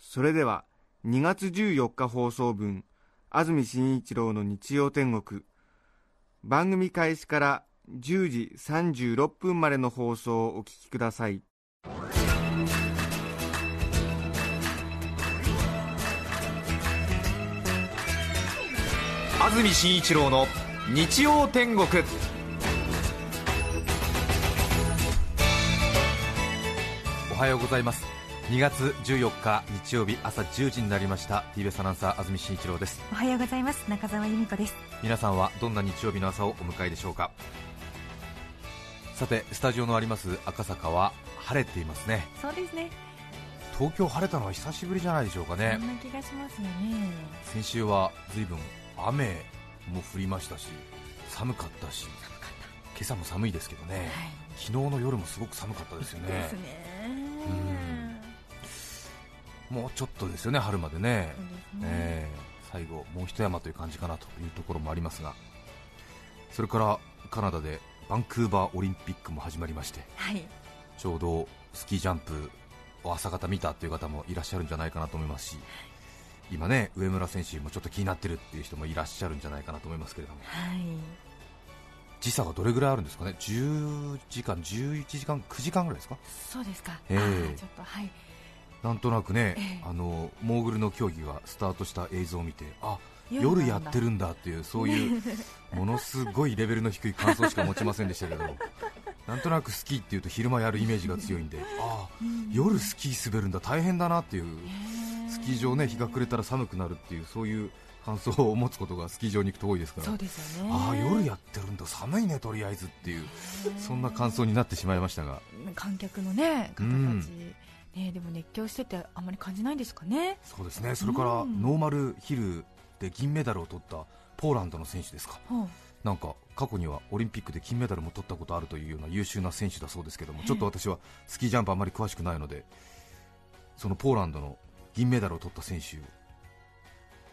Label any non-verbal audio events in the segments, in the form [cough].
それでは2月14日放送分安住紳一郎の日曜天国。番組開始から10時36分までの放送をお聞きください。安住紳一郎の日曜天国。おはようございます。2月14日日曜日朝10時になりました。TBS アナウンサー安住紳一郎です。おはようございます。中澤由美子です。皆さんはどんな日曜日の朝をお迎えでしょうか？さてスタジオのあります赤坂は晴れていますね。そうですね。東京晴れたのは久しぶりじゃないでしょうかね。そんな気がしますよね。先週は随分雨も降りましたし寒かったし寒かっ今朝も寒いですけどね、たはい。昨日の夜もすごく寒かったですよね。ですねもうちょっとですよね春までね。ですね。えー最後もう一山という感じかなというところもありますが。それからカナダでバンクーバーオリンピックも始まりまして。はい。ちょうどスキージャンプを朝方見たという方もいらっしゃるんじゃないかなと思いますし。今ね上村選手もちょっと気になってるっていう人もいらっしゃるんじゃないかなと思いますけれども。はい。時差がどれぐらいあるんですかね？10時間11時間9時間ぐらいですか？そうですか、えーちょっとはいなんとなくね、ええ。あのモーグルの競技がスタートした映像を見てあ夜やってるんだっていうそういう [laughs] ものすごいレベルの低い感想しか持ちませんでしたけどもなんとなくスキーっていうと昼間やるイメージが強いんであうん。夜スキー滑るんだ大変だなっていうスキー場ね日が暮れたら寒くなるっていうそういう感想を持つことがスキー場に行くと多いですからね。ああ夜やってるんだ寒いねとりあえずっていうそんな感想になってしまいましたが。観客のね方たち、うんねでも熱狂しててあんまり感じないんですかね。そうですね。それからうん。ノーマルヒルで銀メダルを取ったポーランドの選手ですか。ほう。なんか過去にはオリンピックで金メダルも取ったことあるというような優秀な選手だそうですけども、ええ。ちょっと私はスキージャンプあまり詳しくないので、そのポーランドの銀メダルを取った選手、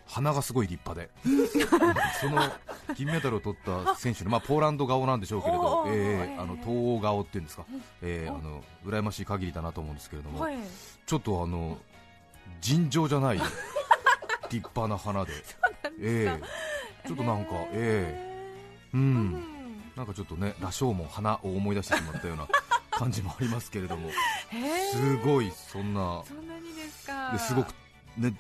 鼻がすごい立派で、[laughs] その銀メダルを取った選手の、まあ、ポーランド顔なんでしょうけれどええええあの東欧顔っていうんですか、ええあの羨ましい限りだなと思うんですけれども、はい。ちょっとあの尋常じゃない [laughs] 立派な花で、ええちょっとなんか、ええう、うん。なんかちょっとね、羅生門、花を思い出してしまったような [laughs] 感じもありますけれども、すごい、そんな、すごくね、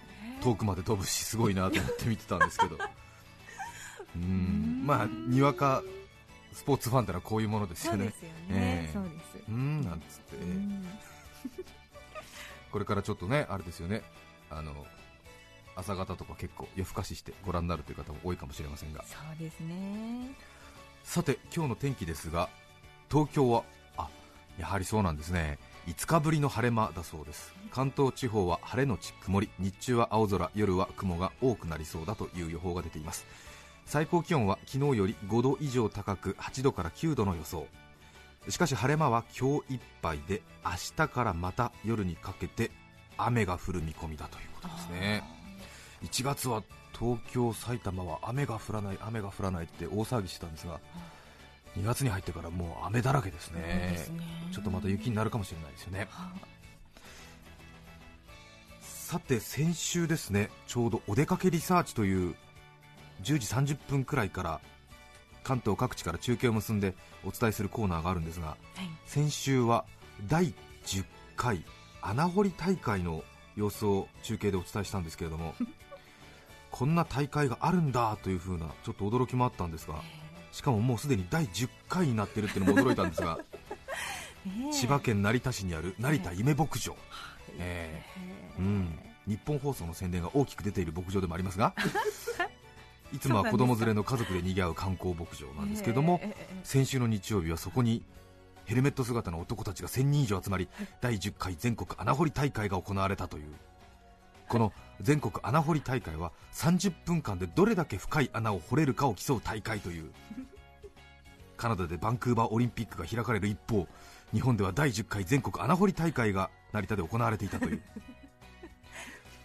遠くまで飛ぶし、すごいなと思って見てたんですけど、[laughs] うん、まあ、にわかスポーツファンってのはこういうものですよね。そうんなんつって、うん。[laughs] これからちょっとね、あれですよね、あの朝方とか結構夜更かししてご覧になるという方も多いかもしれませんが、そうですね。さて今日の天気ですが東京はあやはりそうなんですね。5日ぶりの晴れ間だそうです。関東地方は晴れのち曇り。日中は青空夜は雲が多くなりそうだという予報が出ています。最高気温は昨日より5度以上高く8度から9度の予想。しかし晴れ間は今日いっぱいで明日からまた夜にかけて雨が降る見込みだということですね。1月は東京、埼玉は雨が降らない、雨が降らないって大騒ぎしてたんですが、2月に入ってからもう雨だらけですね。す、ね。ちょっとまた雪になるかもしれないですよね。はさて、先週ですね、ちょうどお出かけリサーチという10時30分くらいから関東各地から中継を結んでお伝えするコーナーがあるんですが、はい。先週は第10回穴掘り大会の様子を中継でお伝えしたんですけれども [laughs] こんな大会があるんだという風なちょっと驚きもあったんですがしかももうすでに第10回になってるっていうのも驚いたんですが [laughs] 千葉県成田市にある成田夢牧場、えへーうん、日本放送の宣伝が大きく出ている牧場でもありますが [laughs] いつもは子供連れの家族で賑わう観光牧場なんですけどもええええ先週の日曜日はそこにヘルメット姿の男たちが1000人以上集まり第10回全国穴掘り大会が行われたというこの全国穴掘り大会は30分間でどれだけ深い穴を掘れるかを競う大会という。カナダでバンクーバーオリンピックが開かれる一方日本では第10回全国穴掘り大会が成田で行われていたという。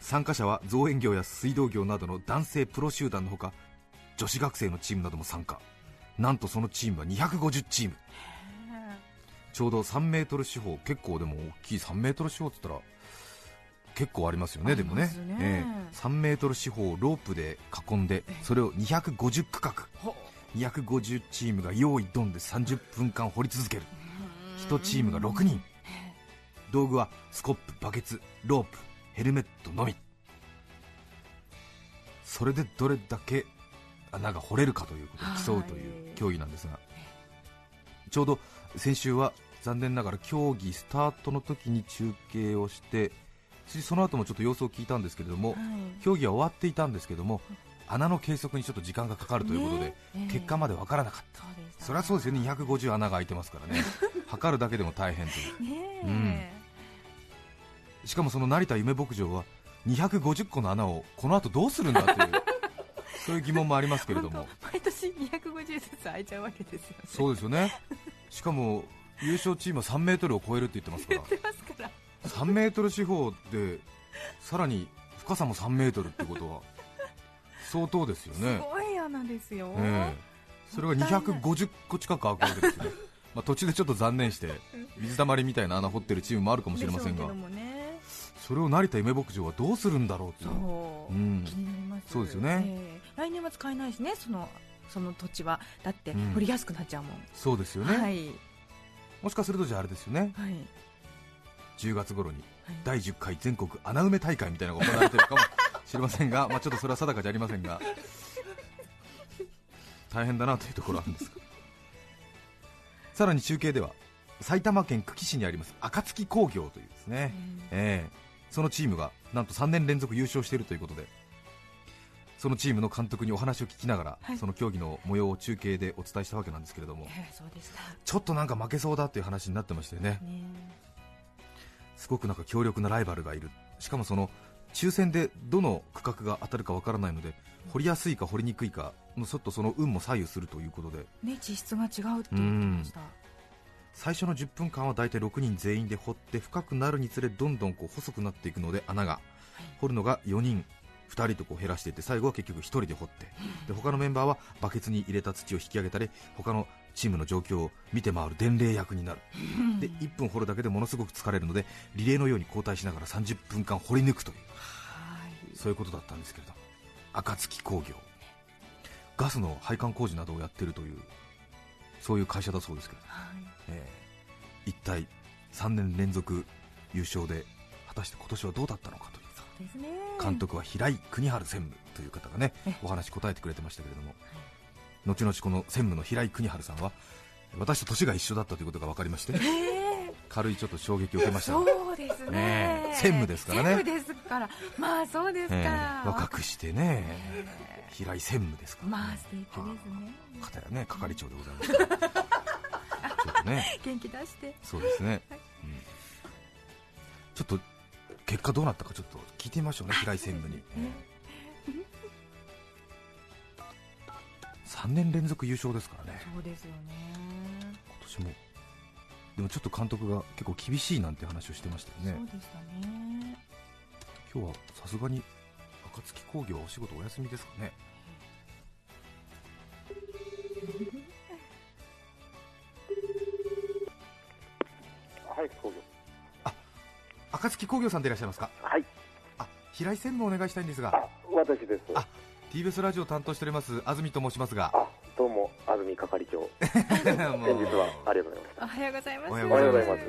参加者は造園業や水道業などの男性プロ集団のほか女子学生のチームなども参加。なんとそのチームは250チーム。ちょうど3メートル四方結構でも大きい3メートル四方って言ったら結構ありますよねでもね。ねええ。3メートル四方をロープで囲んでそれを250区画。ほ250チームが用意ドンで30分間掘り続ける。1チームが6人。道具はスコップバケツロープヘルメットのみ。それでどれだけ穴が掘れるかということを競うという競技なんですが。ちょうど先週は残念ながら競技スタートの時に中継をしてその後もちょっと様子を聞いたんですけれどもはい。競技は終わっていたんですけども穴の計測にちょっと時間がかかるということで、ねえ。え結果まで分からなかった、そそれはそうですよね。250穴が開いてますからね。[laughs] 測るだけでも大変という。ねえ。しかもその成田夢牧場は250個の穴をこの後どうするんだという [laughs] そういう疑問もありますけれども。毎年250ずつ空いちゃうわけですよね。そうですよね。しかも優勝チームは3メートルを超えるって言ってますから。言ってますから3メートル四方でさらに深さも3メートルってことは相当ですよすねごい穴ですよ、ええ。それが250個近く開くわけですね。[laughs] まあ途中でちょっと残念して水たまりみたいな穴掘ってるチームもあるかもしれませんが。それを成田夢牧場はどうするんだろうと。いそう。う、うん。気になります。そうですよね。ええ。来年は使えないしねそのその土地は。だってうん。掘りやすくなっちゃうもん、そうですよね、はい。もしかするとじゃああれですよね。はい10月頃にはい。第10回全国穴埋め大会みたいなのが行われているかもしれませんが、[laughs] まあ、ちょっとそれは定かじゃありませんが。大変だなというところはあるんですが。[laughs] さらに中継では埼玉県久喜市にあります暁工業というですね、ええそのチームがなんと3年連続優勝しているということでそのチームの監督にお話を聞きながら、はい。その競技の模様を中継でお伝えしたわけなんですけれども。ちょっとなんか負けそうだっていう話になってましてね。ねすごくなんか強力なライバルがいる。しかもその抽選でどの区画が当たるかわからないので掘りやすいか掘りにくいかのちょっとその運も左右するということで。ね地質が違うって言ってました。最初の10分間は大体6人全員で掘って深くなるにつれどんどんこう細くなっていくので穴が。掘るのが4人2人とこう減らしていって最後は結局1人で掘って。で他のメンバーはバケツに入れた土を引き上げたり他のチームの状況を見て回る伝令役になる。で1分掘るだけでものすごく疲れるのでリレーのように交代しながら30分間掘り抜くという。はい。そういうことだったんですけれども暁工業。ガスの配管工事などをやっているというそういう会社だそうですけれども、はい。えー一体3年連続優勝で果たして今年はどうだったのかという。そうですね。監督は平井邦治専務という方がねえお話答えてくれてましたけれども後々この専務の平井邦治さんは私と年が一緒だったということが分かりましてええ。軽いちょっと衝撃を受けました。がそうですね。ねえ専務ですからね。ですから。まあそうですか、えー若くしてねえ平井専務ですから、ね、まあ素敵ですね。片やね係長でございますちょっとね。[laughs] 元気出して。そうですね、はい。うん。ちょっと結果どうなったかちょっと聞いてみましょうね平井専務に、3年連続優勝ですからね。そうですよね。今年も。でもちょっと監督が結構厳しいなんて話をしてましたよね。そうでしたね。今日はさすがに暁工業はお仕事お休みですかね。はい、そうです。暁工業さんでいらっしゃいますか？はい、あ平井専務お願いしたいんですが。あ、私です。あ TBS ラジオ担当しております安住と申しますが。あ、どうも、安住係長。[laughs] [laughs] 先日はありがとうございましおはようございます。おはようございます。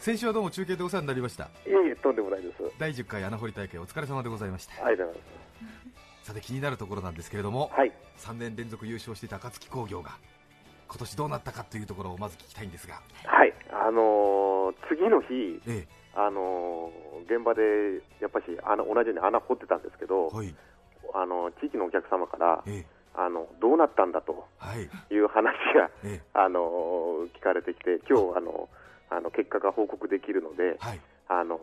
先週はどうも中継でお世話になりました。いえいえ、とんでもないです。第10回穴掘り大会お疲れ様でございました。ありがとうございさて気になるところなんですけれども、ます。はい、3年連続優勝していた暁工業が今年どうなったかというところをまず聞きたいんですが。はい、あのー次の日、えあのー現場でやっぱし穴同じように穴掘ってたんですけど、えはいあのー地域のお客様から、ええ。ああのどうなったんだとはい。いう話が、ええ。あの聞かれてきて、今日あのあの結果が報告できるので、はい。あの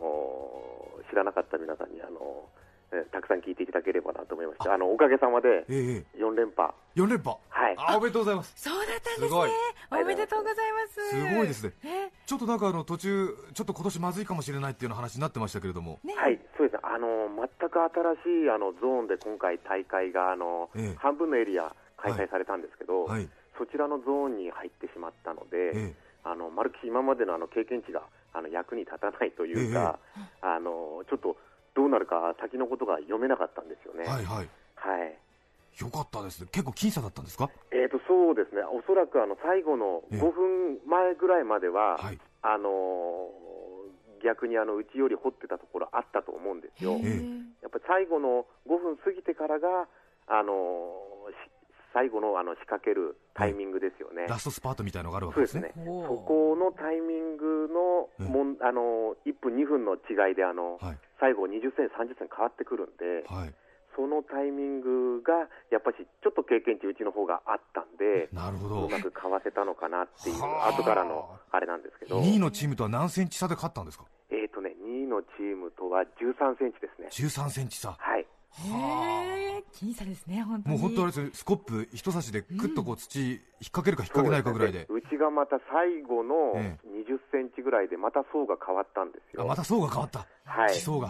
知らなかった皆さんにあの、えーたくさん聞いていただければなと思いまして、あ。のおかげさまでええ4連覇、4連覇？はい、あおめでとうございます。そうだったんですね。すごい。おめでとうございます。すごいですね。えちょっとなんかあの途中ちょっと今年まずいかもしれないっていう話になってましたけれども。ね。はい、そうです。ね、あの全く新しいあのゾーンで今回、大会があの、ええ。半分のエリア開催されたんですけど、はい。そちらのゾーンに入ってしまったので、えあのまるっきり今までのあの経験値があの役に立たないというか、あのちょっとどうなるか先のことが読めなかったんですよね。えはいはい。はい。よかったですね。結構僅差だったんですか？えー、とそうですね、おそらくあの最後のええ。5分前ぐらいまでは、はい。あのー逆にあのうちより掘ってたところあったと思うんですよ。やっぱり最後の5分過ぎてからが、あのーし最後のあの仕掛けるタイミングですよね。ラストスパートみたいのがあるわけですすね。おーそこのタイミングのええもん、あのー1分、2分の違いで、あのはい。最後20センチ、30センチ変わってくるんで、はい。そのタイミングがやっぱしちょっと経験値、うちの方があったんで、なるほど。うまくかわせたのかなっていう、はあ。後からのあれなんですけど、2位のチームとは何センチ差で勝ったんですか？えーとね、2位のチームとは13センチですね。13センチ差。はいへえ僅差ですね本当に。もう本当あれですよスコップ一差しでクッとこう土引っ掛けるか引っ掛けないかぐらいで。そうすねうちがまた最後のえ20センチぐらいで、また層が変わったんですよ。あまた層が変わった。はい。地層が。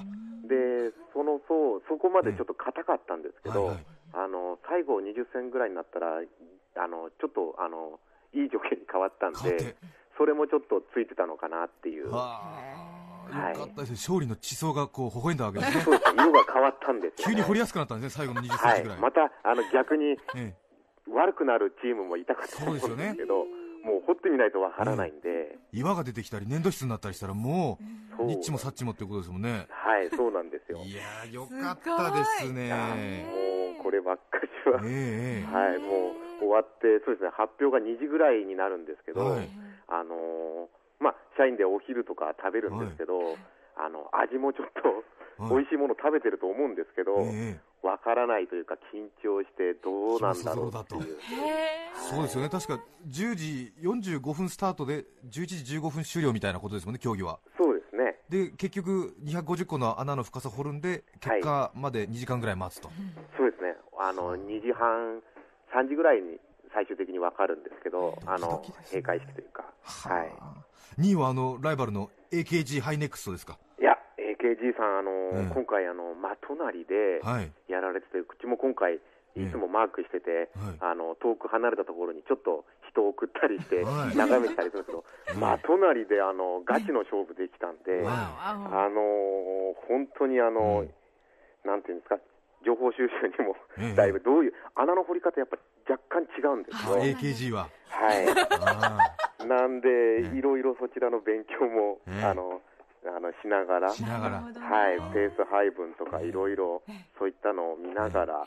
で、その層、そこまでちょっと硬かったんですけど、はいはい。あの最後20センぐらいになったら、あのちょっとあのいい条件に変わったんで、それもちょっとついてたのかなっていう、はあよかったです。ね勝利の地層がこう微笑んだわけですね。そうですね。色が変わったんですよ、ね。急に掘りやすくなったんですね最後の20センはいチぐらい、またあの逆にえ悪くなるチームもいたかと思うんですそうですよね。けど、もう掘ってみないとわからないんで、え岩が出てきたり粘土質になったりしたらもうニッチもサッチもっていうことですもんね。はい、そうなんですよ。いやーよかったですね。もうこればっかしは、えええはい、もう終わって、そうですね、発表が2時ぐらいになるんですけど、はい。あのーまあ、社員でお昼とか食べるんですけど、あの味もちょっとはい。美味しいもの食べてると思うんですけど、ええわからないというか、緊張してどうなんだろうってそうだいう、そう。ですよね。確か10時45分スタートで11時15分終了みたいなことですもんね競技は。そうですね、で結局250個の穴の深さ掘るんで結果まで2時間ぐらい待つと、そうですね、あの2時半、3時ぐらいに最終的に分かるんですけど、あのドキドキですね閉会式というか、はい、2位はあのライバルの AKG ハイネクストですか？いや、AKG さん、あのええ。今回、あの真隣ではい。やられてて、うちも今回、いつもマークしてて、はい。あの遠く離れたところにちょっと人を送ったりして、はい。[laughs] 眺めてたりするんですけど、ええ。真隣であのガチの勝負できたんで、はあの本当にあの、うん。なんていうんですか、情報収集にもええ。だいぶ、どういう、穴の掘り方、やっぱ若干違うんですよ。い。AKG は。はあい、なんで、ええいろいろそちらの勉強も、ええあのあのしながら。あ、しながら。はい、ペース配分とかいろいろそういったのを見ながら、は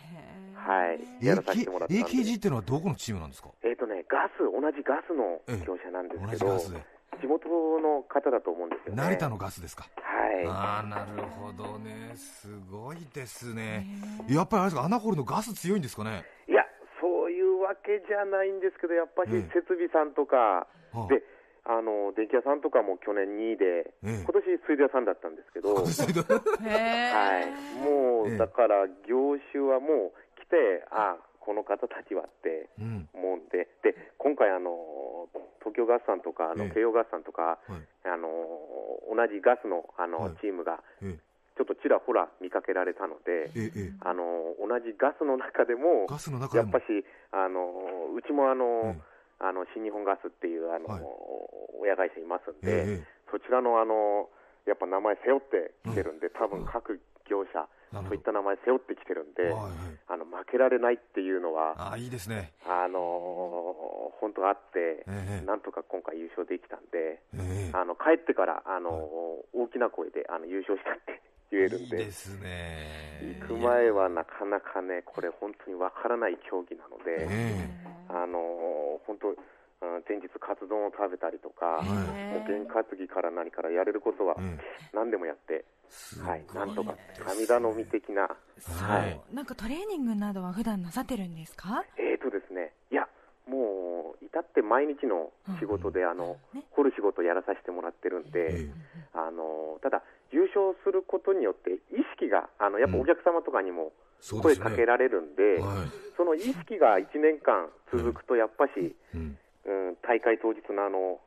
い、やらさせてもらったんで AKG ってのはどこのチームなんですか？えっ、とね、ガス、同じガスのええ。業者なんです同けど、地元の方だと思うんですよね。成田のガスですか？はい。ああなるほどね。すごいですね。やっぱりあれですか穴掘るのガス強いんですかね？いや、けじゃないんですけど、やっぱりええ。設備さんとか、はあ。で、あの、電気屋さんとかも去年2位で、ええ。今年水道屋さんだったんですけど、はい。もええ。う、だから、業種はもう来て、あこの方たちはってうん。思うんで、で、今回、あの、東京ガスさんとか、あのええ。京葉ガスさんとか、はい。あの、同じガスの、あの、はい。チームが、えちょっとちらほら見かけられたので、えええあの、同じガスの中でも、ガスの中でも。やっぱし、あの、うちもあの、えあの、新日本ガスっていう、あの、はい。親会社いますんえで、えそちらのあの、やっぱ名前背負ってきてるんで、多分各業者、そういった名前背負ってきてるんで、あの、負けられないっていうのは、ああいいですね。あの、本当あって、ええなんとか今回優勝できたんで、ええ。あの、帰ってから、あの、大きな声で、あの、優勝したって言えるんで、いいですね。行く前はなかなかね、これ本当にわからない競技なので、え。あの本当、うん前日カツ丼を食べたりとか、はい。もう験担ぎから何からやれることはえ何でもやって、すはい、ごなんとか神頼み的な、はい。なんかトレーニングなどは普段なさってるんですか？えーとですね、いや、もう、至って毎日の仕事で、あのね、掘る仕事をやらさせてもらってるんで、えあの、ただ、優勝することによって、意識が、あの、やっぱお客様とかにも声かけられるんで、はい。その意識が1年間続くと、やっぱし、うん。うん、大会当日のあの、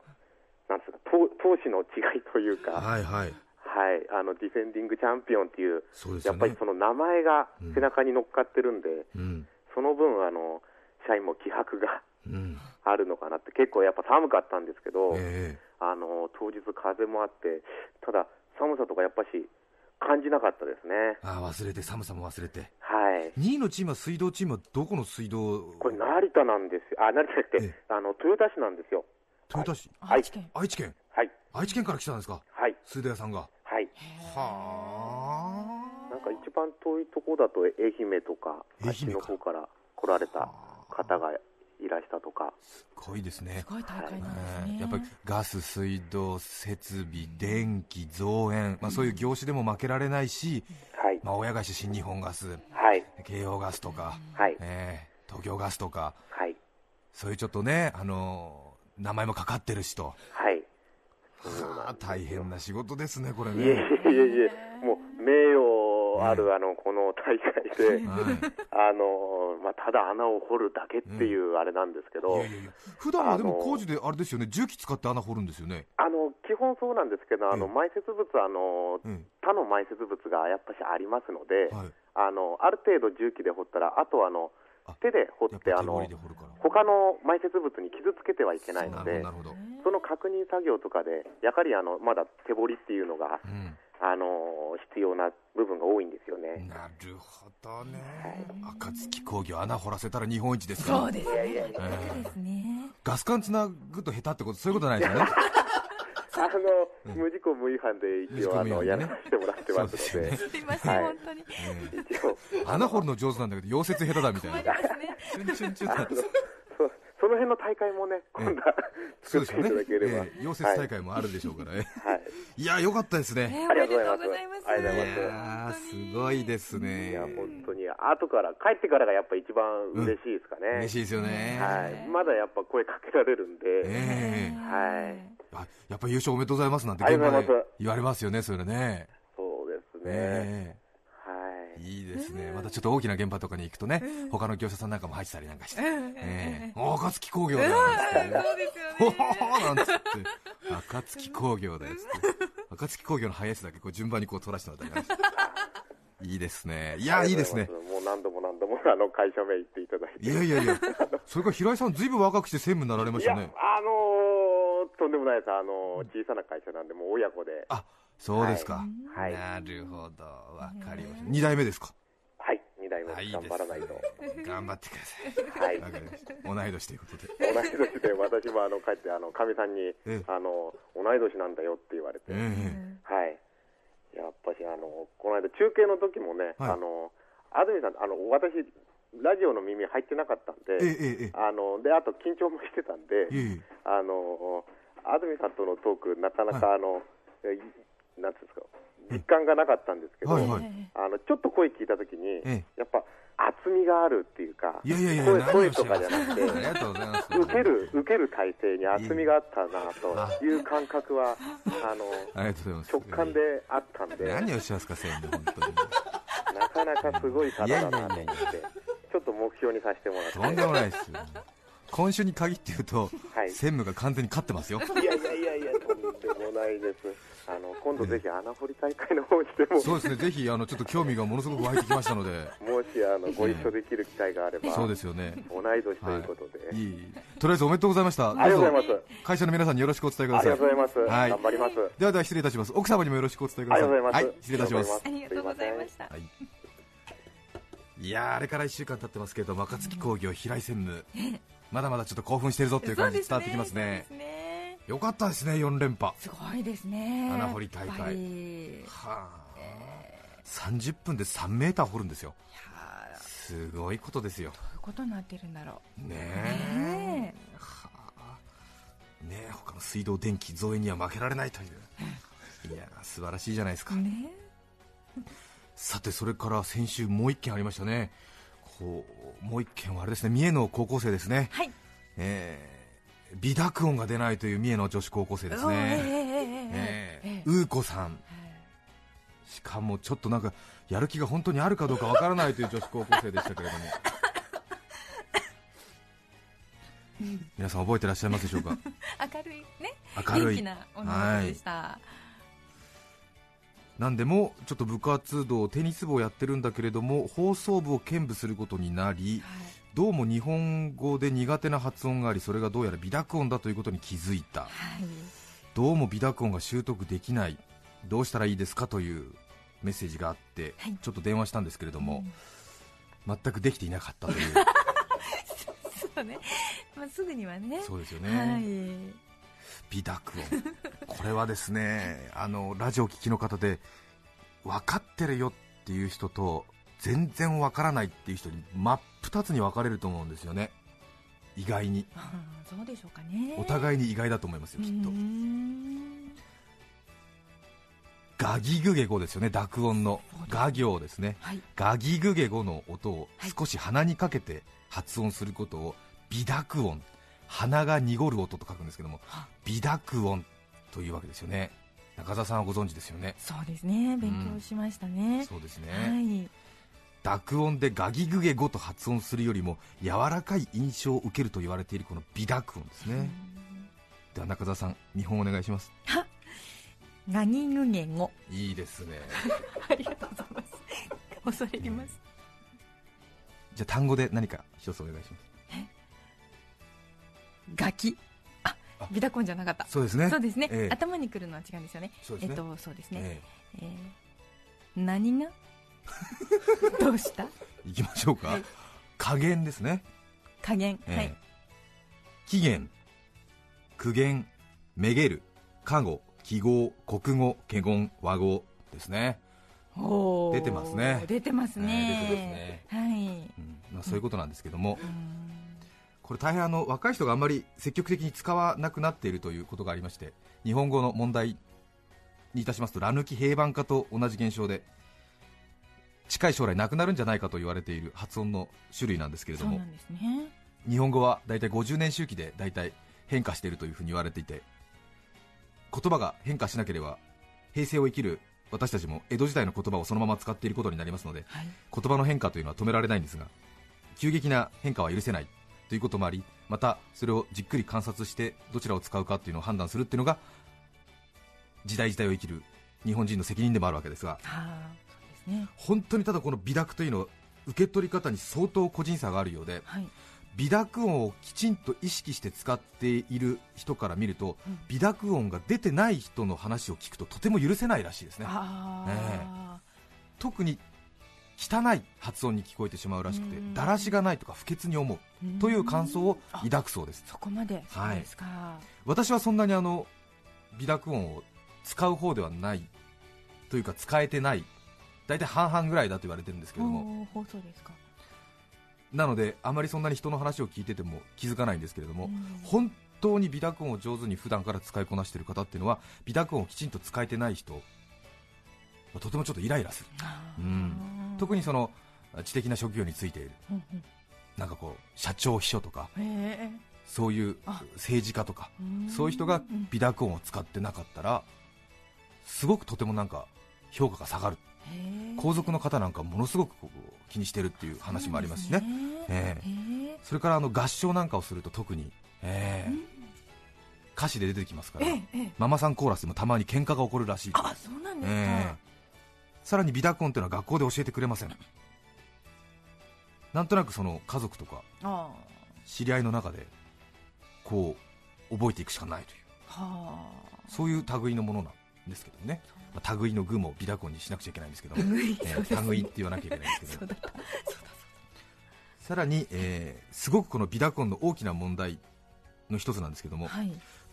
なんですか、闘闘志の違いというか、はいはい。はい、あの、ディフェンディングチャンピオンっていう、そうね。やっぱりその名前が背中に乗っかってるんで、うん。その分、あの、社員も気迫がうん。あるのかなって、結構やっぱ寒かったんですけど、え。あの、当日風もあって、ただ、寒さとかやっぱし感じなかったですね。えあ忘れて寒さも忘れてはい。2位のチームは水道チームはどこの水道？これ成田なんですよ。あ、成田じゃなくてええ、あの、豊田市なんですよ。豊田市はい愛知県愛知県？はい。愛知県から来たんですか？はい。水道屋さんがはい。はなんか一番遠いところだと愛媛とか、愛媛の方から来られた方がいらしたとか、すごいですねすごい大会なんですねええやっぱりガス、水道、設備、電気、造園、まあ、そういう業種でも負けられないし、はい。まあ、親会社新日本ガス、はい。京葉ガスとか、はい。ええ東京ガスとか、はい。そういうちょっとね、あの名前もかかってるしと、はい。はあ、大変な仕事ですね、これいえいえいね。え、誉あるあのこの大会で、はい。あのまあ、ただ穴を掘るだけっていうあれなんですけど、いやいやいや。普段はでも工事であれですよね、重機使って穴掘るんですよね。あの基本そうなんですけど、あのええ埋設物あの、うん。他の埋設物がやっぱしありますので、はい。あのある程度重機で掘ったら、あとはあのあ手で掘やってあの。他の埋設物に傷つけてはいけないので。その確認作業とかで、やはりあのまだ手掘りっていうのが、うんあの必要な部分が多いんですよね。なるほどね。暁工業穴掘らせたら日本一ですから。そうですねガス管つなぐと下手ってこと、そういうことないですよね。あの、無事故無違反で一応、あの、やらせてもらってますので、そうですすいません、はい本当に穴掘るの上手なんだけど、溶接下手だみたいな。困りますねチュンチュンチュンあの辺の大会もね、今度は [laughs] 作っていですよねただければ。。ええ溶接大会もあるでしょうからね。はい。いや、よかったですね。ねありがとうございますおめでとうございますありがとうございいやーすごいですいねや、。本当に、後から、帰ってからがやっぱ一番嬉しいですかね。嬉しいですよね。はい。まだやっぱ声かけられるんで、ええはい。あやっぱ優勝おめでとうございますなんて現場で言われますよね、それね。そうですね。えはい。えいいですね。またちょっと大きな現場とかに行くとね、他の業者さんなんかも入ってたりなんかして。ええお暁工業だなんつってね。そうですよほねほほなんつって、暁工業だよつって、暁工業の早いやつだけこう順番にこう取らせてもらったりて [laughs] いいですね。いや、いいですね。もう何度も何度も、あの、会社名言っていただいて。いやいやいや、それから平井さん、ずいぶん若くして専務になられましたね。あのーとんでもないです。あのー小さな会社なんで、もう親子で。あ、そうですか。はい。なるほど、わかりました。二代目ですか？はい。二代目あいい頑張らないと。です頑張ってください。はい。わかりました。同い年ということで。同い年で、私もあの、帰って、あの、かみさんにええ、あの、同い年なんだよって言われて。ええはい。やっぱし、あの、この間、中継の時もね、はいあの、安住さん、あの、私、ラジオの耳入ってなかったんええで、あの、で、あと緊張もしてたんで、えええあの、安住さんとのトーク、なかなか、あの、えいなんていうんですか、実感がなかったんですけど、はいはいあの、ちょっと声聞いたときに、ええやっぱ、厚みがあるっていうか、いやいやいや、声とかじゃなくて。[laughs] 受ける、受ける体制に厚みがあったなという感覚は、あの。直感であったんで、何をしますか、専務、本当に。なかなかすごい方だなと思ってちょっと目標にさせてもらって。とんでもないですよ。今週に限って言うと、はい専務が完全に勝ってますよ。いやいやいやいや、とんでもないです。あの、今度ぜひ穴掘り大会の方にでも、そうですね、ぜひ、あの、ちょっと興味がものすごく湧いてきましたので、もし、あの、ご一緒できる機会があれば、そうですよね。同い年ということで。いい。とりあえずおめでとうございました。ありがとうございます会社の皆さんによろしくお伝えくだありさい。がとうございます。はい頑張ります。ではでは失礼いたします。奥様にもよろしくお伝えください。ありがとうございます。はい、失礼いたします。ありがとうございましたはい。いやーあれから1週間経ってますけど、若槻工業平井専務、まだまだちょっと興奮してるぞっていう感じ伝わってきますね。よかったですね、4連覇。すごいですね。穴掘り大会。はあ、30分で3メーター掘るんですよ。すごいことですよ。ういうことになってるんだろう。ねえ。ねはあ。ね他の水道電気造園には負けられないという。いや素晴らしいじゃないですか、ねさてそれから先週もう一件ありましたねこうもう一件はあれですね三重の高校生ですね、はい。えー微濁音が出ないという三重の女子高校生ですね、うーこさん。しかもちょっとなんかやる気が本当にあるかどうかわからないという女子高校生でしたけれども。[laughs] 皆さん覚えてらっしゃいますでしょうか？明るいね明るい。元気な女の子でした、なんでもちょっと部活動テニス部をやってるんだけれども放送部を兼務することになりはい。どうも日本語で苦手な発音がありそれがどうやら微濁音だということに気づいた。はい。どうも微濁音が習得できないどうしたらいいですかというメッセージがあって、はい。ちょっと電話したんですけれども、全くできていなかったという。[laughs] そうね、まあ、すぐにはね。そうですよはいね、微濁音これはですねあのラジオを聴きの方で分かってるよっていう人と全然分からないっていう人に真っ二つに分かれると思うんですよね。意外に。そうでしょうかね。お互いに意外だと思いますよきっと。ガギグゲ語ですよね濁音の。ガ行ですね。はい。ガギグゲ語の音をはい。少し鼻にかけて発音することを微濁音鼻が濁る音と書くんですけどもは微濁音というわけですよね。中澤さんはご存知ですよね。そうですね。勉強しましたね、そうですね、はい。濁音でガギグゲ語と発音するよりも柔らかい印象を受けると言われているこの微濁音ですね、では中澤さん見本お願いします。ガニグゲ語。いいですね。[laughs] ありがとうございます。恐れ入ります。じゃあ単語で何か一つお願いしますガキ。ああ。ビダコンじゃなかった。そうですね。そうですね、ええ。頭にくるのは違うんですよね。そうですね。えっとそうですね、ええ。ー何が？[laughs] どうした？えいきましょうか、はい。加減ですね。加減、ええ。はい。起源。苦言。めげる。過語記号。国語。華言和語。ですね、出てますね。出てますね、ええ出てますね。はい。うん。まあ、そういうことなんですけども、うんこれ大変あの若い人があんまり積極的に使わなくなっているということがありまして日本語の問題にいたしますとラ抜き平板化と同じ現象で近い将来なくなるんじゃないかと言われている発音の種類なんですけれどもね。日本語は大体50年周期で大体変化しているというふうに言われていて言葉が変化しなければ平成を生きる私たちも江戸時代の言葉をそのまま使っていることになりますのではい。言葉の変化というのは止められないんですが急激な変化は許せないということもありまたそれをじっくり観察してどちらを使うかというのを判断するっていうのが時代時代を生きる日本人の責任でもあるわけですがですね。本当にただこの微濁というのは受け取り方に相当個人差があるようではい。微濁音をきちんと意識して使っている人から見ると、うん。微濁音が出てない人の話を聞くととても許せないらしいですね。特に汚い発音に聞こえてしまうらしくてうん。だらしがないとか不潔に思うという感想をあ抱くそうです。そこまでそうはいですか、私はそんなにあの微濁音を使う方ではないというか使えてない大体半々ぐらいだと言われてるんですけれども。ですか。なのであまりそんなに人の話を聞いてても気づかないんですけれども、うん。本当に微濁音を上手に普段から使いこなしている方っていうのは微濁音をきちんと使えてない人まあとてもちょっとイライラする。うん特にその知的な職業についている。うんうん。なんかこう社長秘書とかそういうあ。政治家とかうん。そういう人がうん微濁音を使ってなかったらすごくとてもなんか評価が下がる。皇族の方なんかものすごく気にしてるっていう話もありますしね。ええ。へえ。それからあの合唱なんかをすると特に、ええ。うん。歌詞で出てきますから、ママさんコーラスでもたまに喧嘩が起こるらしいあそうなんですか、え。えさらに微濁音というのは学校で教えてくれません。なんとなくその家族とかあ知り合いの中でこう覚えていくしかないという。そういう類のものなんですけどね、まあ、類の具も微濁音にしなくちゃいけないんですけど。も、えー、類って言わなきゃいけないんですけど。さらに、えーすごくこの微濁音の大きな問題の一つなんですけども、はい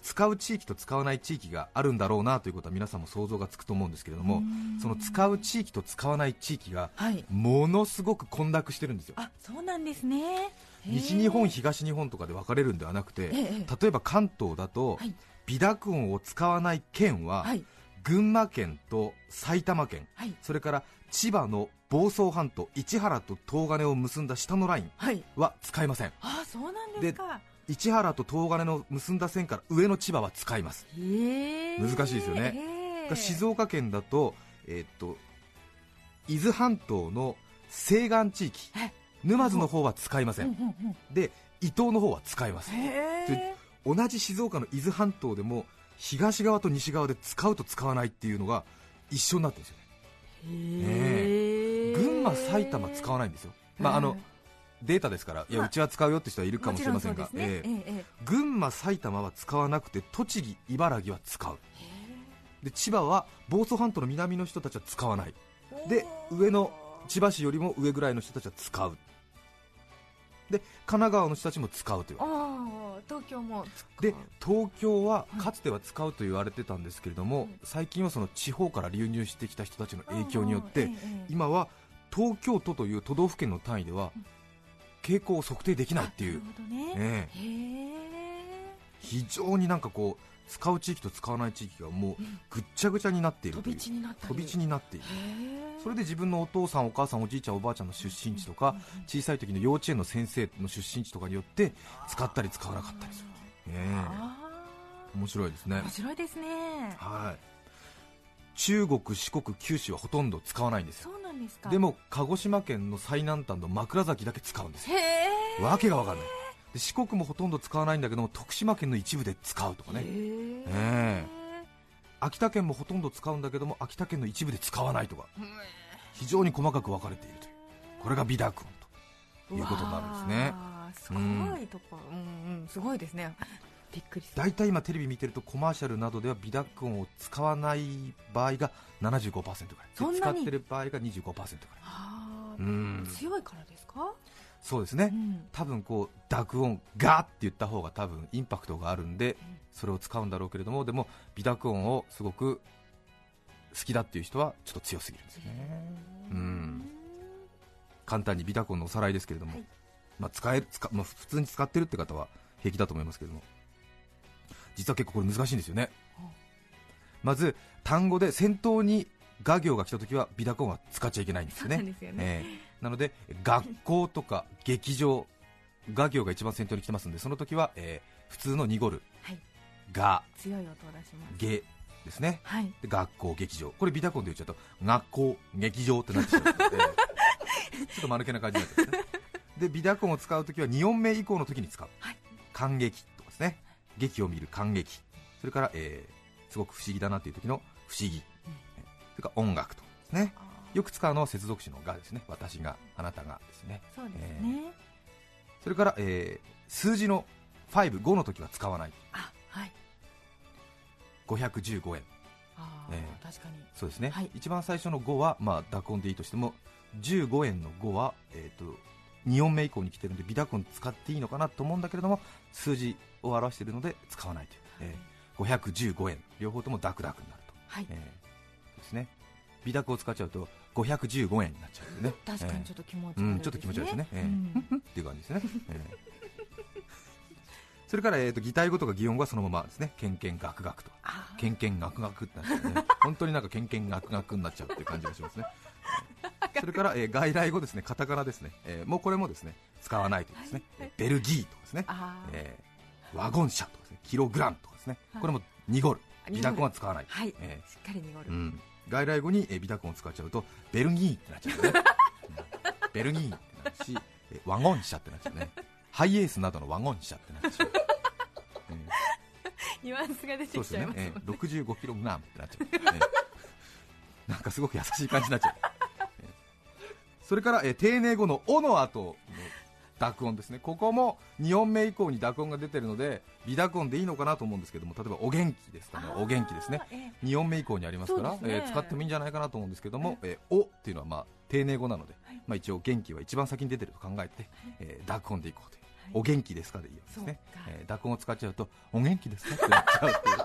使う地域と使わない地域があるんだろうなということは皆さんも想像がつくと思うんですけれどもその使う地域と使わない地域がはい。ものすごく混濁してるんですよ。あそうなんですね。西日本、東日本とかで分かれるんではなくて、ええ例えば関東だと、はい。微濁音を使わない県は、はい。群馬県と埼玉県、はい。それから千葉の房総半島、市原と東金を結んだ下のラインはい。は使いません、あそうなんですか市原と東金の結んだ線から上の千葉は使います、へえ難しいですよね。へえ静岡県だと,、えーっと伊豆半島の西岸地域、はい沼津の方は使いません、うんうんうんで伊東の方は使います。へえ同じ静岡の伊豆半島でも東側と西側で使うと使わないっていうのが一緒になってるんですよね。へえ。群馬、埼玉使わないんですよ、まあ、あのはいデータですから、い。やまあうちは使うよって人はいるかもしれませんが、んね。ええ。えええ群馬、埼玉は使わなくて、栃木、茨城は使う、で千葉は房総半島の南の人たちは使わない、えで上の千葉市よりも上ぐらいの人たちは使う、で神奈川の人たちも使うという。東京もで東京はかつては使うと言われてたんですけれども、最近はその地方から流入してきた人たちの影響によって、今は東京都という都道府県の単位では傾向を測定できないっていう。ね。非常になんかこう使う地域と使わない地域がもうぐっちゃぐちゃになっている飛び地になったり。飛び地になっている。それで自分のお父さんお母さんおじいちゃんおばあちゃんの出身地とか小さい時の幼稚園の先生の出身地とかによって使ったり使わなかったりする、面白いですね。あ面白いですね。はい中国四国九州はほとんど使わないんですよ。そうなんですか。でも鹿児島県の最南端の枕崎だけ使うんですよ。へえわけがわかんない。で四国もほとんど使わないんだけども徳島県の一部で使うとかね。へええ。秋田県もほとんど使うんだけども秋田県の一部で使わないとか。非常に細かく分かれているという。これが微濁音ということになるんですね。すごいとこ。うんうんすごいですねびっくり大体今テレビ見てるとコマーシャルなどでは微濁音を使わない場合が75%ぐらい。使ってる場合が25%ぐらい。ああうん。強いからですか？そうですね、うん。多分こう濁音ガーって言った方が多分インパクトがあるんでそれを使うんだろうけれどもでも微濁音をすごく好きだっていう人はちょっと強すぎるんですよね。うん。簡単に微濁音のおさらいですけれども、はい。まあ、使える使、まあ、普通に使ってるって方は平気だと思いますけれども実は結構これ難しいんですよね。まず単語で先頭に画行が来た時は微濁音は使っちゃいけないんですよね。なよね。ええ。なので学校とか劇場画行が一番先頭に来てますんでその時は、えー普通の濁るはい。が強い音を出します。げですね。はい。で学校劇場。これビタコンで言っちゃうと学校劇場ってなってしまう。ので [laughs] ちょっと間抜けな感じになってますね。でビタコンを使う時は2音目以降の時に使う、はい。感激とかですね劇を見る感激。それから、えーすごく不思議だなっていう時の不思議、それから音楽とかですねよく使うのは接続詞のがですね私があなたがですね。そうですね。それから、えー数字の5、5の時は使わない。あはい。515円。あえあ確かに。そうですね、はい。一番最初の5は、まあ、濁音でいいとしても15円の5は、えー、と2音目以降に来てるんで微濁音使っていいのかなと思うんだけれども数字を表しているので使わないという、えー515円。両方ともダクダクになると、はい。えーですね。微濁を使っちゃうと515円になっちゃうんでね。確かにちょっと、と気持ち悪いうんちょっと気持ち悪いですね。ええうん。っていう感じですね、えー。[laughs] それから、えー、と擬態語とか擬音語はそのままですね。けんけんがくがくと。けんけんがくがくってなっちゃうね。本当になんかけんけんがくがくになっちゃうっていう感じがしますね [laughs] それから、えー外来語ですね。カタカナですね、えーもうこれもですね使わないというですね、はい。ベルギーとかですね、えーワゴン車とかですね。キログラムとかですね、はい。これも濁る。濁る。微濁音は使わない、はい。えしっかり濁る。ーうん、外来語に、えー、微濁音を使っちゃうとベルギーってなっちゃうね、[laughs] うん。ベルギーってなるし、えーワゴン車ってなっちゃうね。ハイエースなどのワゴン車ってなっちゃう、え [laughs] ーニュアンスが出てきちゃいますもんね、えー、65キログラムってなっちゃう、えー。なんかすごく優しい感じになっちゃう、えーそれから、えー丁寧語の「お」の後の濁音ですね。ここも2音目以降に濁音が出てるので微濁音でいいのかなと思うんですけども例えば「お元気」ですかねお元気ですね。あーえ。2音目以降にありますからね。えー使ってもいいんじゃないかなと思うんですけども「えーお」っていうのはまあ丁寧語なので、はい。まあ、一応元気は一番先に出てると考えて、えー濁音でいこうという、お元気ですかでいいですね。えー濁音を使っちゃうとお元気ですかってなっちゃうっていう。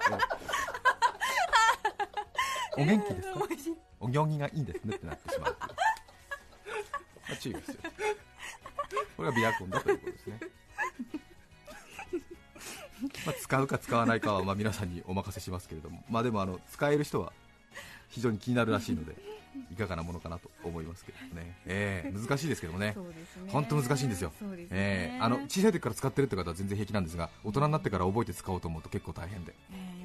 [laughs] お元気ですか？[laughs] お行儀がいいんですねってなってしまうあ注意が必要ですこれがビアコンだということですね。まあ使うか使わないかはまあ皆さんにお任せしますけれども。まあでもあの使える人は非常に気になるらしいのでいかがなものかなと思いますけどね、えー難しいですけどもね。本当難しいんですよ。すね。えーあの小さい時から使ってるって方は全然平気なんですが大人になってから覚えて使おうと思うと結構大変で。えー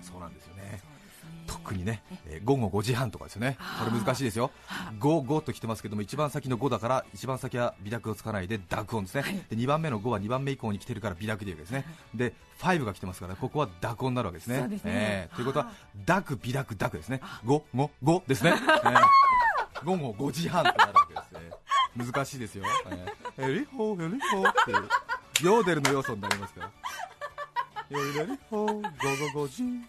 そうなんですよね特にね、えー午後5時半とかですよね。これ難しいですよ。5、5と来てますけども一番先の5だから一番先は微濁をつかないで濁音ですね、で2番目の5は2番目以降に来てるから微濁というわけですねで5が来てますからここは濁音になるわけですね。そね。えーということは濁微濁濁ですね。5、5、5ですね、えー。[laughs] 午後5時半となるわけですね。難しいですよ、えー、エリホーエリホーってヨーデルの要素になりますから。ヨーデルホーゴゴゴジン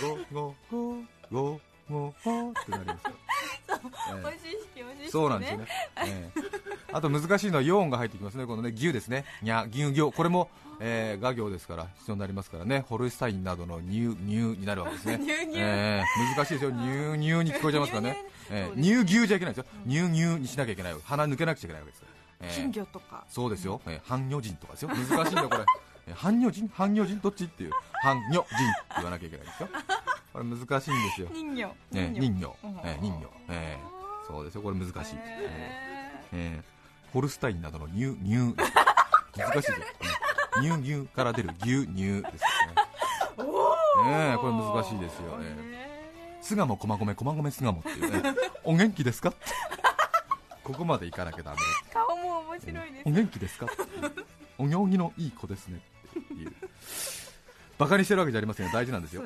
ゴゴゴゴゴゴってなりますからえー美味しい式美味しい式そうなんですよね、ええ。あと難しいのは4音が入ってきますね、このね牛ですね、にゃ牛行、これも、えー、画行ですから必要になりますからね、ホルスタインなどの乳乳になるわけですね、[laughs] 乳乳えー難しいですよ、乳乳に聞こえちゃいますからね、えー、乳牛じゃいけないですよ、乳乳にしなきゃいけない、鼻抜けなくちゃいけないわけです金魚とか。そうですよ、えー、半魚人とかですよ、難しいんだよ、これ、えー半魚人、半魚人、どっちっていう、半魚人って言わなきゃいけないですよ、これ難しいんですよ。人魚えー人魚、うん。えー人魚、えーそうですよ、これ難しい、ええーホルスタインなどの乳乳難しいですよ、うん。乳牛から出る牛乳ですよね、ねえこれ難しいですよ、えー、巣鴨駒込駒込巣鴨っていうね、お元気ですか？って、ここまで行かなきゃダメ。ー顔も面白いです。お元気ですか？お行儀のいい子ですねバカにしてるわけじゃありませんよ、大事なんですよ。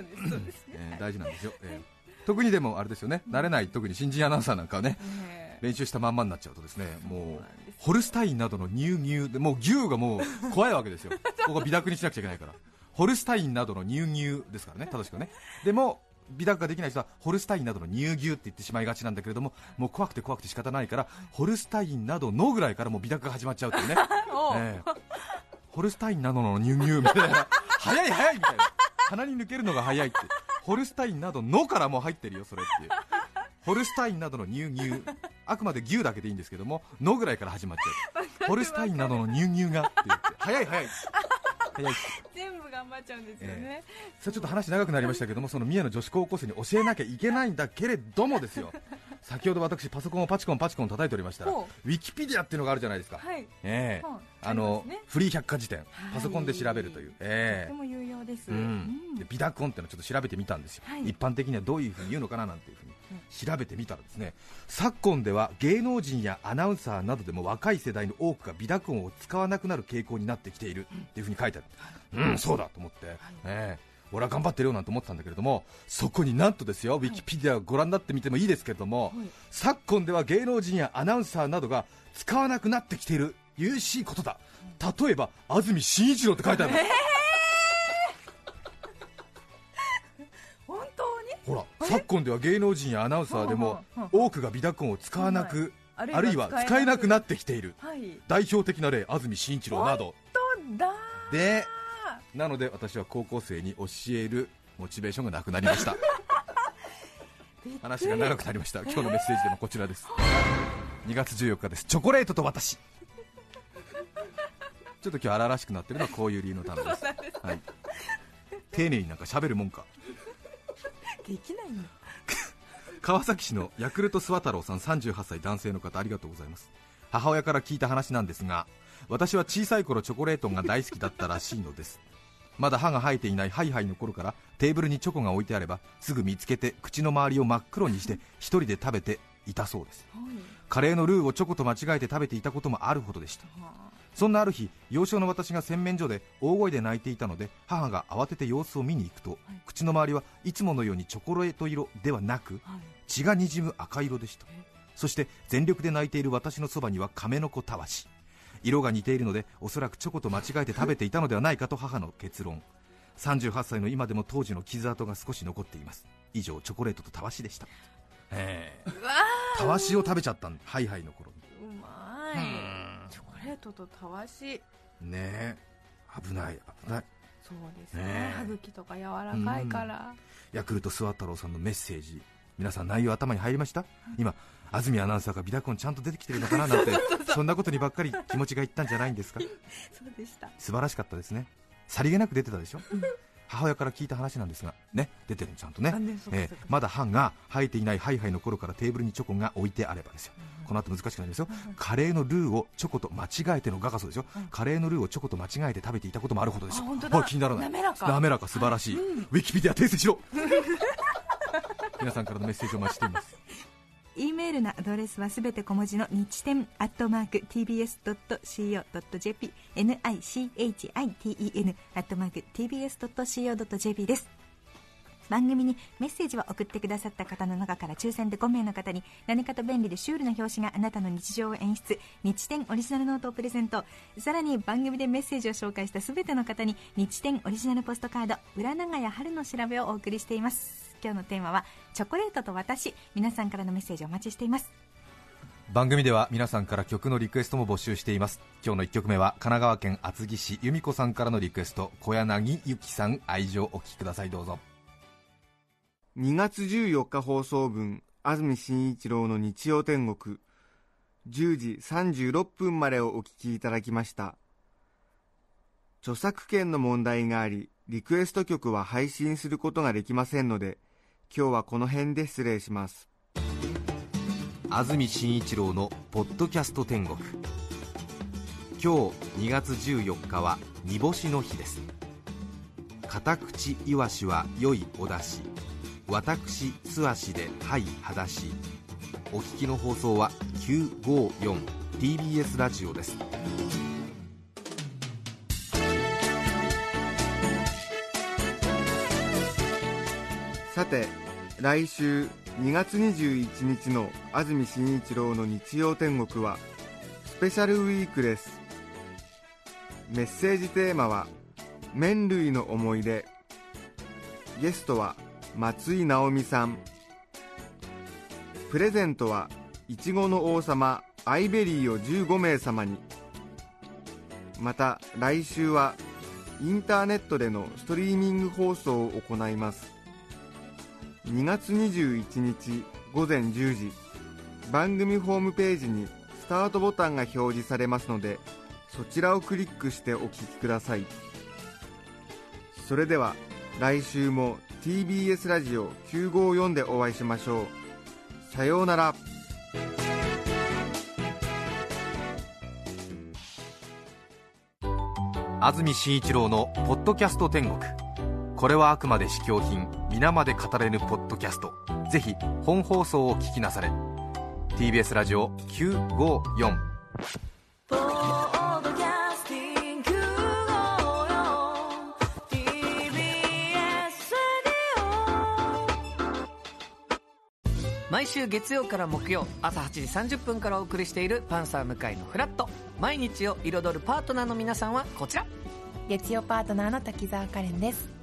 大事なんですよ、えー特にでもあれですよね。慣れない特に新人アナウンサーなんかはねね練習したまんまになっちゃうとですねもうホルスタインなどの乳牛でもう牛がもう怖いわけですよ。[laughs] ここ微濁にしなくちゃいけないから。ホルスタインなどの乳牛ですからね正しくね。でも微濁ができない人はホルスタインなどの乳牛って言ってしまいがちなんだけれどももう怖くて怖くて仕方ないからホルスタインなどのぐらいからもう微濁が始まっちゃうっていうね。[laughs] おええホルスタインなどの乳牛みたいな。[laughs] 早い早いみたいな。鼻に抜けるのが早いって。ホルスタインなどのからもう入ってるよそれっていう。ホルスタインなどの乳牛あくまで牛だけでいいんですけどものぐらいから始まっちゃう。ホルスタインなどの乳牛がって言って早い。早い全部頑張っちゃうんですよね。それちょっと話長くなりましたけどもその三重の女子高校生に教えなきゃいけないんだけれどもですよ先ほど私パソコンをパチコンパチコン叩いておりましたらウほィキペディアっていうのがあるじゃないですか、はい。ええ。はいあのフリー百科事典。はい。パソコンで調べるという、ええ。とても有用です。うん、で微濁音っていうのをちょっと調べてみたんですよ、はい。一般的にはどういうふうに言うのかななんていうふうに調べてみたらですね昨今では芸能人やアナウンサーなどでも若い世代の多くが微濁音を使わなくなる傾向になってきているっていうふうに書いてある、うん、そうだと思って、ええ俺は頑張ってるよなんて思ってたんだけれどもそこになんとですよ、ウィキペディアをご覧になってみてもいいですけれども、はい。昨今では芸能人やアナウンサーなどが使わなくなってきている優しいことだ。例えば安住紳一郎って書いてある、[laughs] 本当に？ほら昨今では芸能人やアナウンサーでも多くが微濁音を使わなく、はい。あるいは使えなくなってきている。はい。代表的な例安住紳一郎など。本当だでなので私は高校生に教えるモチベーションがなくなりました。[laughs] [laughs] 話が長くなりました。今日のメッセージでもこちらです。2月14日です。チョコレートと私。[laughs] ちょっと今日荒々しくなってるのはこういう理由のためです。はい、丁寧になんか喋るもんか。できないの。川崎市のヤクルトスワ太郎さん38歳男性の方ありがとうございます。母親から聞いた話なんですが私は小さい頃チョコレートが大好きだったらしいのですまだ歯が生えていないハイハイの頃からテーブルにチョコが置いてあればすぐ見つけて口の周りを真っ黒にして一人で食べていたそうです。カレーのルーをチョコと間違えて食べていたこともあるほどでした。そんなある日幼少の私が洗面所で大声で泣いていたので母が慌てて様子を見に行くと、口の周りはいつものようにチョコレート色ではなく血がにじむ赤色でした。そして全力で泣いている私のそばには亀の子たわし色が似ているのでおそらくチョコと間違えて食べていたのではないかと母の結論。38歳の今でも当時の傷跡が少し残っています。以上チョコレートとたわしでした。え。えたわしを食べちゃったんハイハイの頃に。うまい。チョコレートとたわし。ね。え危ない危ない。そうですね。ねえ。歯茎とか柔らかいから、ヤクルト諏訪太郎さんのメッセージ。皆さん内容頭に入りました？今安住アナウンサーがビタコンちゃんと出てきてるのかななんてそんなことにばっかり気持ちがいったんじゃないんですか？そうでした。素晴らしかったですね。さりげなく出てたでしょ、母親から聞いた話なんですがね出てるのちゃんとね。あねえーまだ歯が生えていないハイハイの頃からテーブルにチョコが置いてあればですよ、この後難しくなりますよ、カレーのルーをチョコと間違えての画がそうでしょ、カレーのルーをチョコと間違えて食べていたこともあるほどですよあ本気にならない。滑らか。滑らか素晴らしい、ウィキペディア訂正しろ。[laughs] 皆さんからのメッセージをお待ちしています E メールのアドレスはすべて小文字の日天アットマーク tbs.co.jp nichiten アットマーク tbs.co.jp です。番組にメッセージを送ってくださった方の中から抽選で5名の方に何かと便利でシュールな表紙があなたの日常を演出。日天オリジナルノートをプレゼント。さらに番組でメッセージを紹介したすべての方に日天オリジナルポストカード。裏長屋春の調べをお送りしています。今日のテーマはチョコレートと私。皆さんからのメッセージお待ちしています。番組では皆さんから曲のリクエストも募集しています。今日の1曲目は神奈川県厚木市由美子さんからのリクエスト。小柳ゆきさん愛情お聴きください。どうぞ。2月14日放送分安住紳一郎の日曜天国。10時36分までをお聞きいただきました。著作権の問題がありリクエスト曲は配信することができませんので今日はこの辺で失礼します。安住紳一郎の「ポッドキャスト天国」今日2月14日は煮干しの日です。片口いわしは良いお出汁。私素足ではい裸足お聞きの放送は 954TBS ラジオです。さて来週2月21日の安住紳一郎の日曜天国はスペシャルウィークです。メッセージテーマは「麺類の思い出」ゲストは松井直美さん。プレゼントはいちごの王様アイベリーを15名様に。また来週はインターネットでのストリーミング放送を行います。2月21日午前10時。番組ホームページにスタートボタンが表示されますのでそちらをクリックしてお聞きください。それでは来週も TBS ラジオ954でお会いしましょう。さようなら。安住紳一郎の「ポッドキャスト天国」これはあくまで試供品。皆まで語れぬポッドキャスト。ぜひ本放送を聞きなされ。TBS ラジオ954ポッドキャスティング TBS 毎週月曜から木曜朝8時30分からお送りしている「パンサー向井のフラット」毎日を彩るパートナーの皆さんはこちら。月曜パートナーの滝沢カレンです